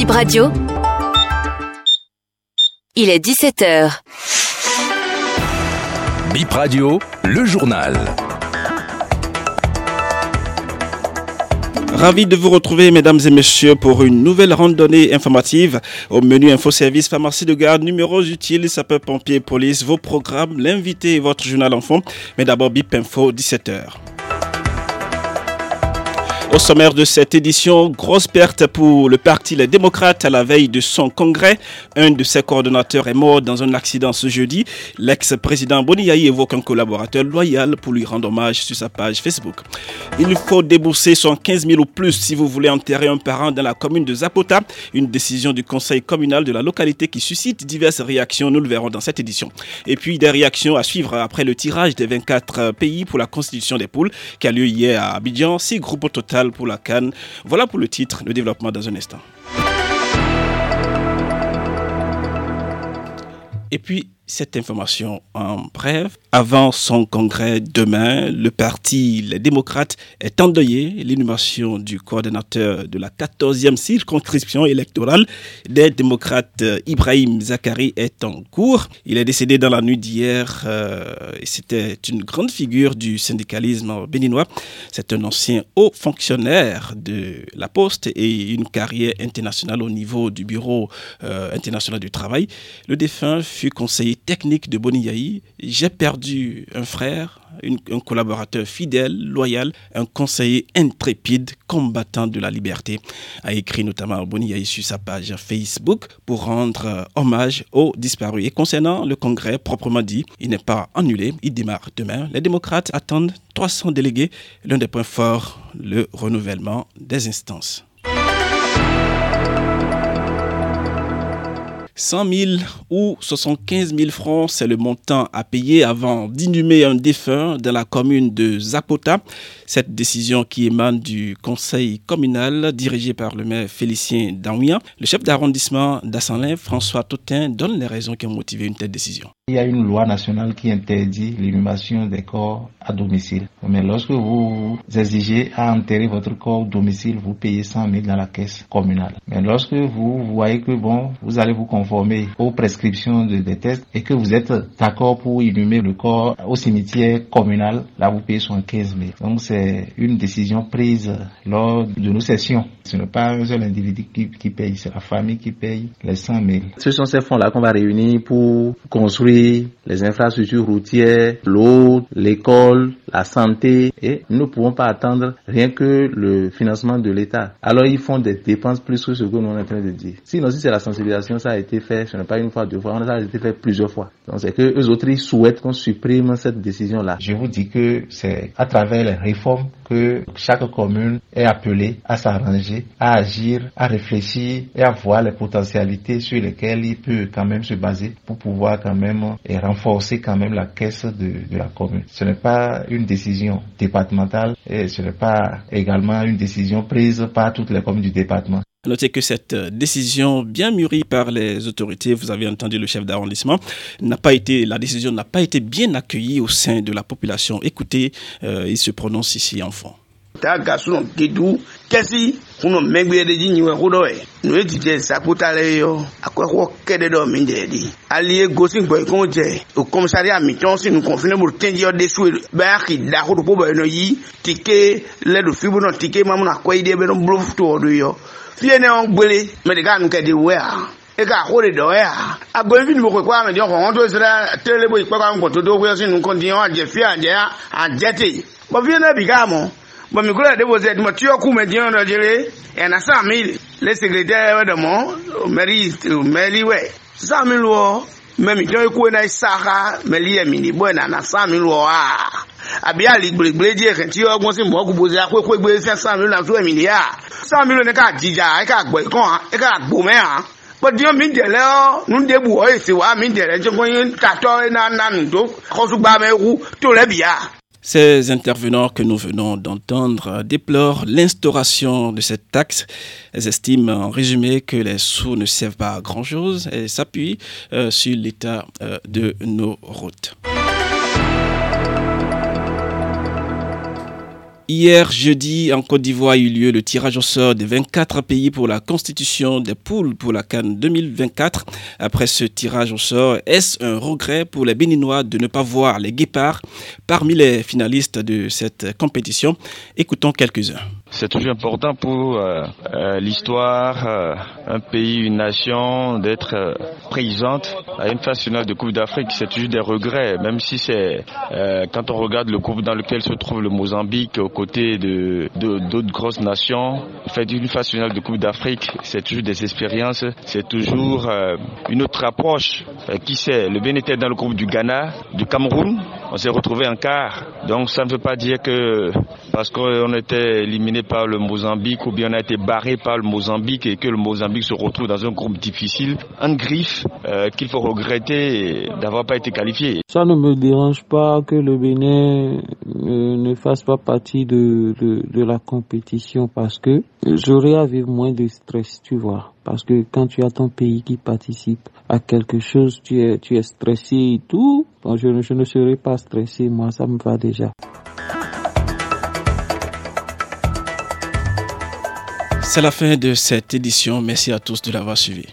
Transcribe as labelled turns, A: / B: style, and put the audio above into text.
A: Bip Radio. Il est 17h.
B: Bip Radio, le journal.
C: Ravi de vous retrouver, mesdames et messieurs, pour une nouvelle randonnée informative au menu Info Service, pharmacie de garde, numéros utiles, sapeurs-pompiers, police, vos programmes, l'invité et votre journal enfant. Mais d'abord, BIP Info, 17h. Au sommaire de cette édition, grosse perte pour le Parti Les Démocrates à la veille de son congrès. Un de ses coordonnateurs est mort dans un accident ce jeudi. L'ex-président Boniaï évoque un collaborateur loyal pour lui rendre hommage sur sa page Facebook. Il faut débourser 115 000 ou plus si vous voulez enterrer un parent dans la commune de Zapota. Une décision du conseil communal de la localité qui suscite diverses réactions. Nous le verrons dans cette édition. Et puis des réactions à suivre après le tirage des 24 pays pour la constitution des poules qui a lieu hier à Abidjan. Six groupes au total pour la Cannes. Voilà pour le titre, le développement dans un instant. Et puis, cette information en bref. Avant son congrès demain, le parti Les Démocrates est endeuillé. L'inhumation du coordonnateur de la 14e circonscription électorale des démocrates, Ibrahim Zakari, est en cours. Il est décédé dans la nuit d'hier euh, c'était une grande figure du syndicalisme béninois. C'est un ancien haut fonctionnaire de la Poste et une carrière internationale au niveau du Bureau euh, international du travail. Le défunt fut conseiller technique de Boniaï, j'ai perdu un frère, un collaborateur fidèle, loyal, un conseiller intrépide, combattant de la liberté, a écrit notamment Boniaï sur sa page Facebook pour rendre euh, hommage aux disparus. Et concernant le congrès proprement dit, il n'est pas annulé, il démarre demain. Les démocrates attendent 300 délégués. L'un des points forts, le renouvellement des instances. 100 000 ou 75 000 francs, c'est le montant à payer avant d'inhumer un défunt dans la commune de Zapota. Cette décision qui émane du conseil communal dirigé par le maire Félicien Danouya. Le chef d'arrondissement d'Assanlin, François Totin, donne les raisons qui ont motivé une telle décision.
D: Il y a une loi nationale qui interdit l'inhumation des corps à domicile. Mais lorsque vous exigez à enterrer votre corps au domicile, vous payez 100 000 dans la caisse communale. Mais lorsque vous voyez que bon, vous allez vous conformer aux prescriptions de, des tests et que vous êtes d'accord pour inhumer le corps au cimetière communal, là vous payez 75 000. Donc c'est une décision prise lors de nos sessions. Ce n'est pas un seul individu qui, qui paye, c'est la famille qui paye les 100 000.
E: Ce sont ces fonds-là qu'on va réunir pour construire les infrastructures routières, l'eau, l'école, la santé et nous ne pouvons pas attendre rien que le financement de l'État. Alors ils font des dépenses plus que ce que nous sommes en train de dire. Sinon si c'est la sensibilisation, ça a été fait, ce n'est pas une fois, deux fois, ça a été fait plusieurs fois. Donc c'est que eux autres ils souhaitent qu'on supprime cette décision-là.
D: Je vous dis que c'est à travers les réformes que chaque commune est appelée à s'arranger, à agir, à réfléchir et à voir les potentialités sur lesquelles il peut quand même se baser pour pouvoir quand même et renforcer quand même la caisse de, de la commune. Ce n'est pas une décision départementale et ce n'est pas également une décision prise par toutes les communes du département.
C: Notez que cette décision bien mûrie par les autorités, vous avez entendu le chef d'arrondissement, n'a pas été, la décision n'a pas été bien accueillie au sein de la population. Écoutez, euh, il se prononce ici en fond.
F: Kɛsi kuno mɛgbe de dzi nyiwɛ ko dɔ yɛ nu ye didi sakota le yɔ akɔkɔ kɛ de dɔ mi dɛ di. Ali ye gosi gbɔ ikɔn jɛ o kɔmisari ami tɔn si nu kɔnfin mo tɛnji yɔ de su bɛ a ki da ko do ko bɛ yɛ nɔ yi tike lɛ do fibo nɔ tike mamu na kɔ yi de bɛ nɔ bolo to o do yɔ. Fie ne wɔn gbele mɛ de ka nu kɛ de wɛ a e ka ko de dɔ yɛ a. Agbɛn fi ni mo kɔ kɔ amɛ di ɔkɔ wɔn to sira tele bo ikpɛ kɔ nkɔ to do ko yɛ si nu kɔnti yɛ a jɛ fi a jɛ a jɛ te. Bɔn fie ne bi ka bon mi kula de bo zet mo tiyo ku me dion do jere e na 100000 le secrétaire de mo mairie mairie we 100000 wo me mi dion ku na saka me li e mi ni bo na na 100000 wo a àbí àlìgbèrègbèrè díẹ̀ kẹ̀ tí ọgbọ́n sì mọ́ gbogbo ṣe àpékò ìgbé ṣe sáàmì lónà tó ẹ̀mí nìyà sáàmì lónà ká jíjà ẹ̀ ká gbọ́ ìkàn ẹ̀ ká gbò mẹ́hàn pọ̀díọ́ mi dẹ̀lẹ́ ọ́ nùdẹ́bù ọ́ èsì wa mi dẹ̀lẹ́ tí wọ́n yín tàtọ́ ẹ̀ náà nánú tó kọ́sùgbà mẹ́kú tó rẹ̀ bìyà.
C: Ces intervenants que nous venons d'entendre déplorent l'instauration de cette taxe. Elles estiment en résumé que les sous ne servent pas à grand-chose et s'appuient euh, sur l'état euh, de nos routes. Hier, jeudi, en Côte d'Ivoire, a eu lieu le tirage au sort des 24 pays pour la constitution des poules pour la Cannes 2024. Après ce tirage au sort, est-ce un regret pour les Béninois de ne pas voir les guépards parmi les finalistes de cette compétition? Écoutons quelques-uns.
A: C'est toujours important pour euh, euh, l'histoire, euh, un pays, une nation, d'être présente à une finale de Coupe d'Afrique. C'est toujours des regrets, même si c'est quand on regarde le groupe dans lequel se trouve le Mozambique côtés de d'autres grosses nations, faire une phase finale de Coupe d'Afrique, c'est toujours des expériences, c'est toujours une autre approche. qui sait, le Bénin était dans le groupe du Ghana, du Cameroun, on s'est retrouvé en quart. Donc ça ne veut pas dire que parce qu'on était éliminé par le Mozambique ou bien on a été barré par le Mozambique et que le Mozambique se retrouve dans un groupe difficile, un griffe euh, qu'il faut regretter d'avoir pas été qualifié.
G: Ça ne me dérange pas que le Bénin euh, ne fasse pas partie de, de, de la compétition parce que j'aurais à vivre moins de stress, tu vois. Parce que quand tu as ton pays qui participe à quelque chose, tu es, tu es stressé et tout. Bon, je, je ne serai pas stressé, moi, ça me va déjà.
C: C'est la fin de cette édition. Merci à tous de l'avoir suivi.